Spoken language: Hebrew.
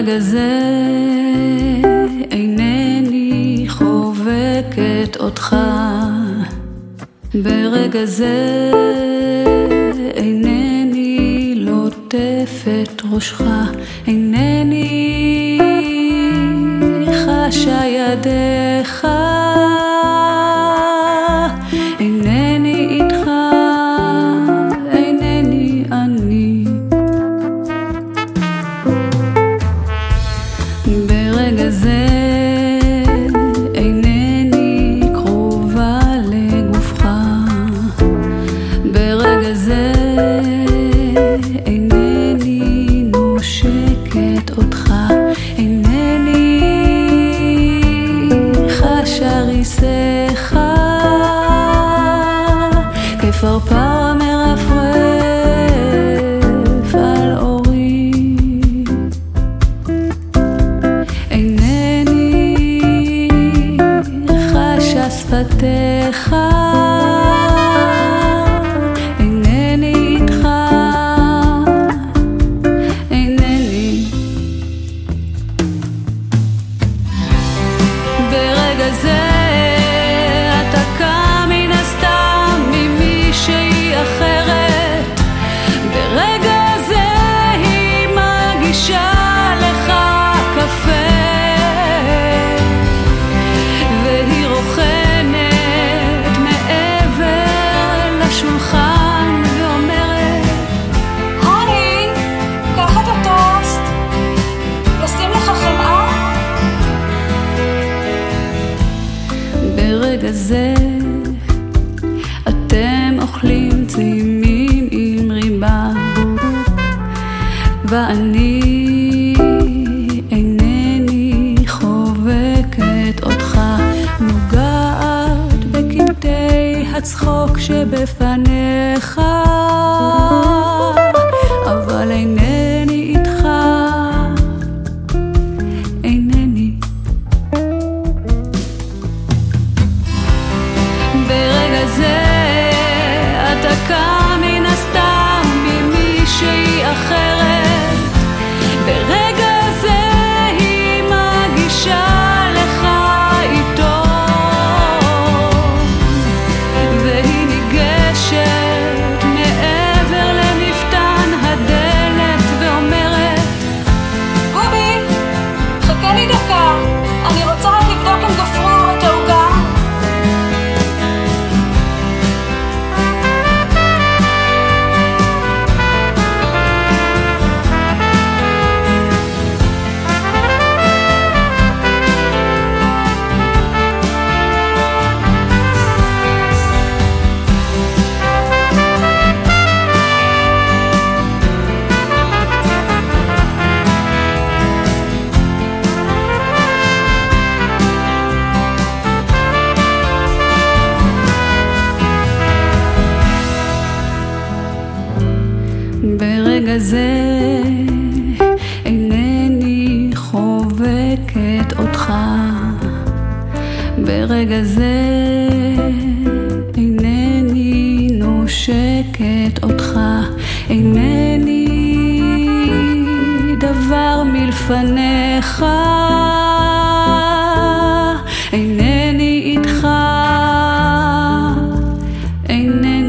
ברגע זה אינני חובקת אותך. ברגע זה אינני לוטפת ראשך אינני חשה ידיך כפרפר ואני אינני חובקת אותך נוגעת בקמטי הצחוק שבפניך the floor. הזה אינני חובקת אותך. ברגע זה אינני נושקת אותך. אינני דבר מלפניך. אינני איתך. אינני